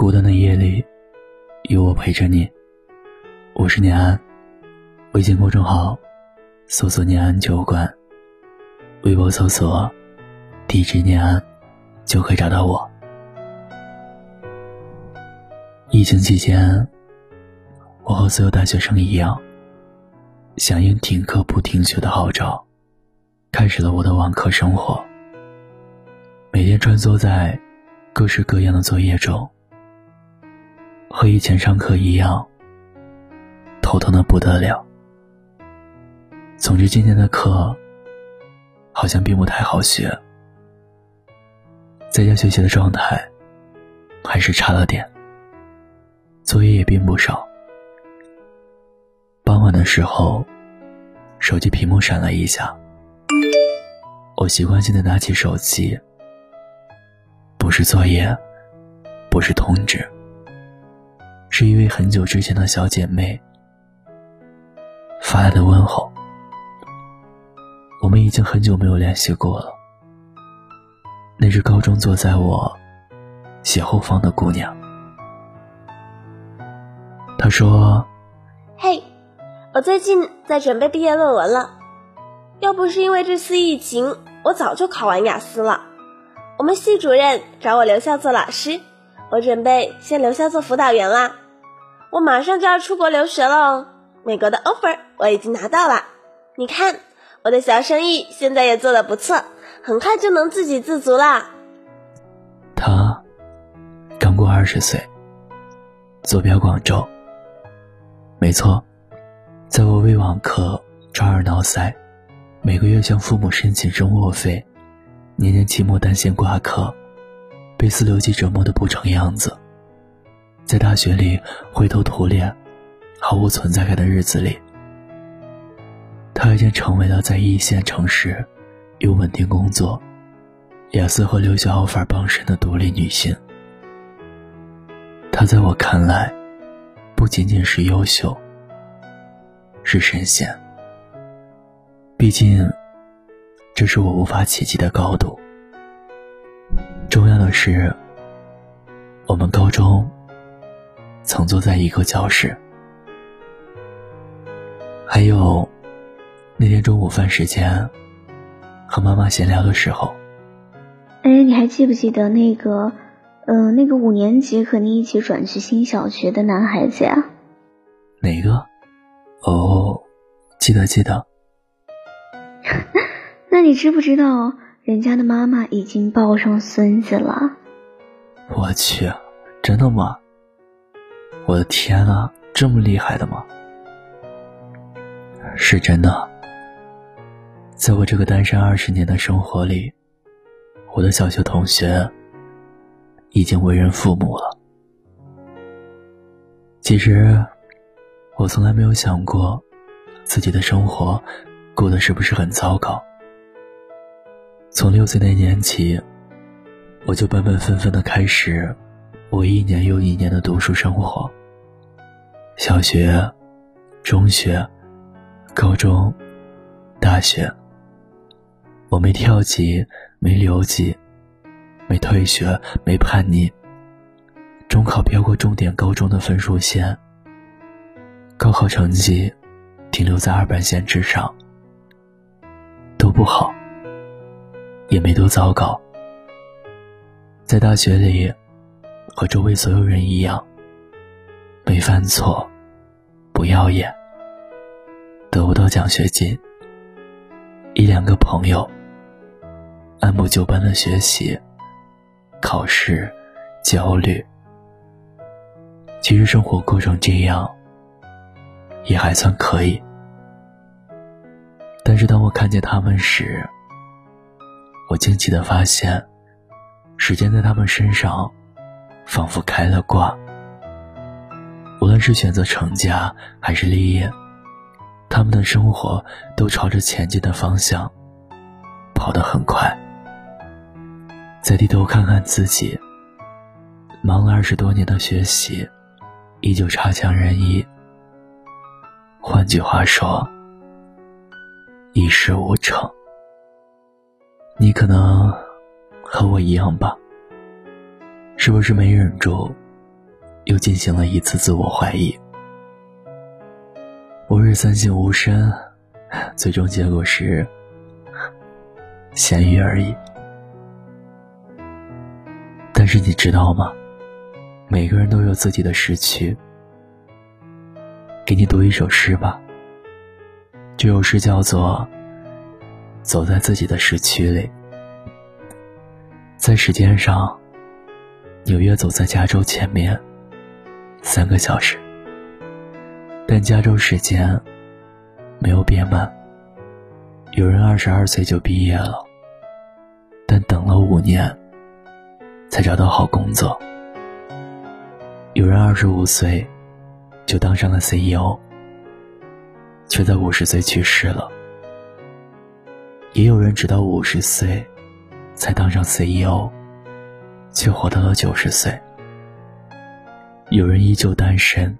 孤单的夜里，有我陪着你。我是念安，微信公众号搜索“念安酒馆”，微博搜索“地址念安”，就可以找到我。疫情期间，我和所有大学生一样，响应停课不停学的号召，开始了我的网课生活。每天穿梭在各式各样的作业中，和以前上课一样，头疼的不得了。总之，今天的课好像并不太好学，在家学习的状态还是差了点。作业也并不少。傍晚的时候，手机屏幕闪了一下，我习惯性的拿起手机，不是作业，不是通知，是一位很久之前的小姐妹发来的问候。我们已经很久没有联系过了。那是高中坐在我斜后方的姑娘。她说：“嘿，我最近在准备毕业论文了。要不是因为这次疫情，我早就考完雅思了。我们系主任找我留校做老师，我准备先留校做辅导员啦。我马上就要出国留学了哦，美国的 offer 我已经拿到了。你看，我的小生意现在也做得不错，很快就能自给自足啦。”他刚过二十岁，坐标广州。没错，在我为网课抓耳挠腮，每个月向父母申请生活费，年年期末担心挂科，被四六级折磨的不成样子，在大学里灰头土脸、毫无存在感的日子里，她已经成为了在一线城市有稳定工作、雅思和留学 offer 傍身的独立女性。她在我看来。不仅仅是优秀，是神仙。毕竟，这是我无法企及的高度。重要的是，我们高中曾坐在一个教室。还有，那天中午饭时间，和妈妈闲聊的时候，哎，你还记不记得那个？嗯，那个五年级和你一起转去新小学的男孩子呀？哪个？哦，记得记得。那你知不知道人家的妈妈已经抱上孙子了？我去，真的吗？我的天啊，这么厉害的吗？是真的。在我这个单身二十年的生活里，我的小学同学。已经为人父母了。其实，我从来没有想过，自己的生活过得是不是很糟糕。从六岁那年起，我就本本分分的开始我一年又一年的读书生活。小学、中学、高中、大学，我没跳级，没留级。没退学，没叛逆。中考飘过重点高中的分数线，高考成绩停留在二本线之上，都不好，也没多糟糕。在大学里，和周围所有人一样，没犯错，不耀眼，得不到奖学金，一两个朋友，按部就班的学习。考试，焦虑。其实生活过成这样，也还算可以。但是当我看见他们时，我惊奇的发现，时间在他们身上，仿佛开了挂。无论是选择成家还是立业，他们的生活都朝着前进的方向，跑得很快。再低头看看自己，忙了二十多年的学习，依旧差强人意。换句话说，一事无成。你可能和我一样吧？是不是没忍住，又进行了一次自我怀疑。吾日三省吾身，最终结果是咸鱼而已。但是你知道吗？每个人都有自己的时区。给你读一首诗吧。这首诗叫做《走在自己的时区里》。在时间上，纽约走在加州前面三个小时，但加州时间没有变慢。有人二十二岁就毕业了，但等了五年才找到好工作。有人二十五岁就当上了 CEO，却在五十岁去世了。也有人直到五十岁。才当上 CEO，却活到了九十岁。有人依旧单身，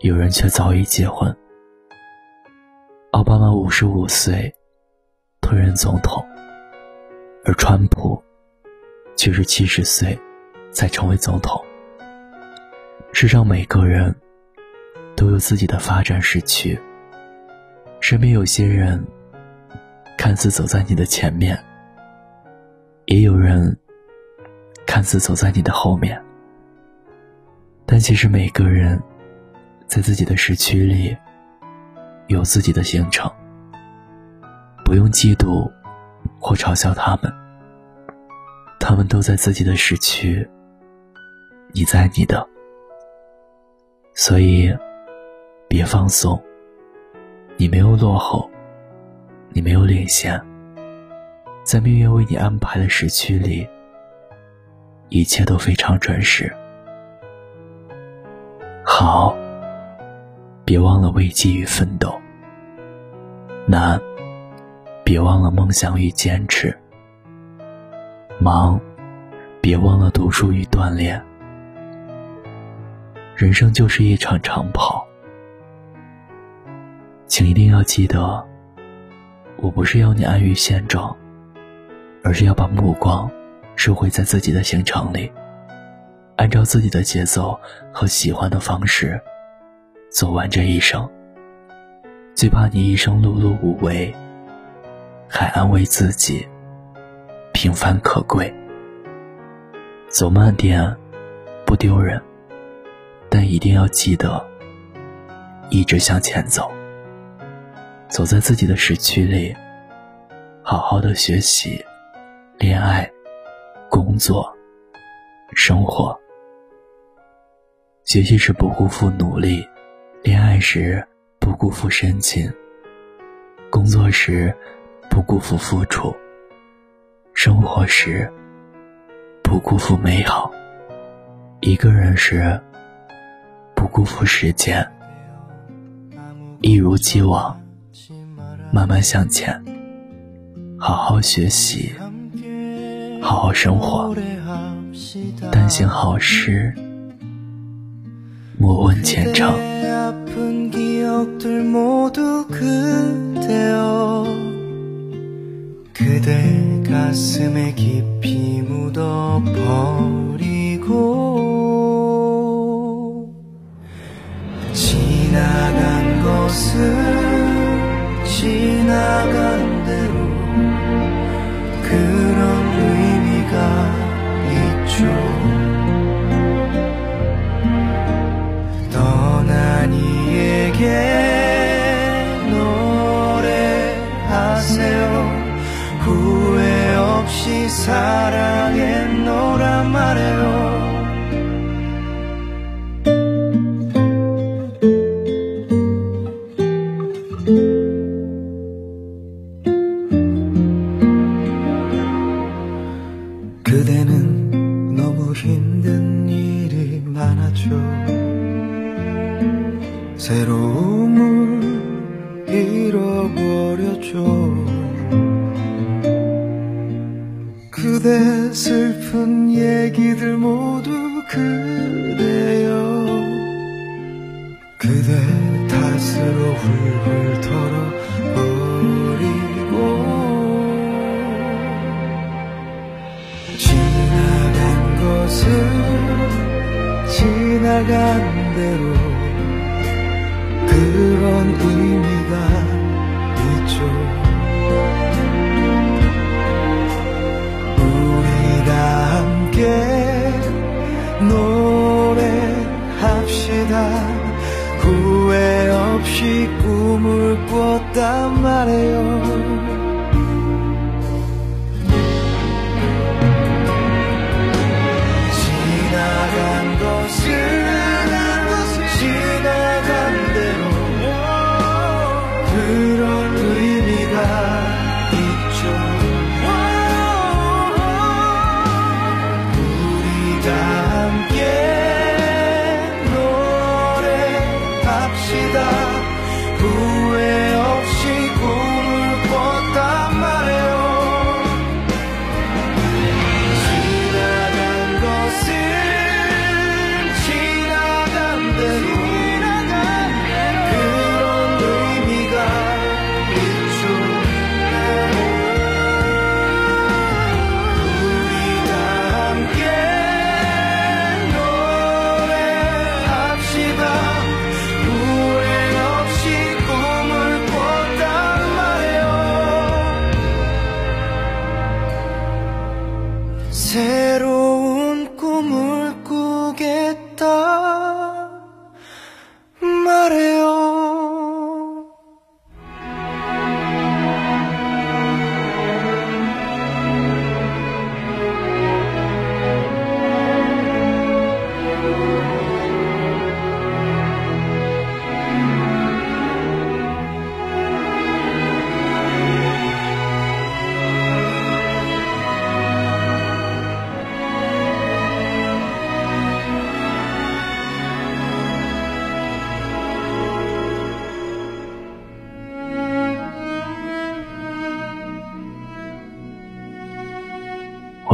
有人却早已结婚。奥巴马五十五岁退任总统，而川普却是七十岁才成为总统。世上每个人都有自己的发展时区，身边有些人看似走在你的前面。也有人看似走在你的后面，但其实每个人在自己的时区里有自己的行程，不用嫉妒或嘲笑他们，他们都在自己的时区，你在你的，所以别放松，你没有落后，你没有领先。在命运为你安排的时区里，一切都非常准时。好，别忘了危机与奋斗；难，别忘了梦想与坚持；忙，别忘了读书与锻炼。人生就是一场长跑，请一定要记得，我不是要你安于现状。而是要把目光收回在自己的行程里，按照自己的节奏和喜欢的方式走完这一生。最怕你一生碌碌无为，还安慰自己平凡可贵。走慢点不丢人，但一定要记得一直向前走。走在自己的时区里，好好的学习。恋爱、工作、生活，学习时不辜负努力，恋爱时不辜负深情，工作时不辜负付出，生活时不辜负美好，一个人时不辜负时间，一如既往，慢慢向前，好好学习。好好生活，但行好事， 무언 젠장 그대 가슴에 깊이 묻어버리고 지나간 것은 지나간 그대 슬픈 얘기들 모두 그대여. 그대 탓으로 훌훌 털어버리고. 지나간 것을 지나간 대로 그런 의미가 있단 말이에요 지나간 것은 지나간 대로 그런 의미가 함께 노래합시다.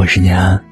沈念安。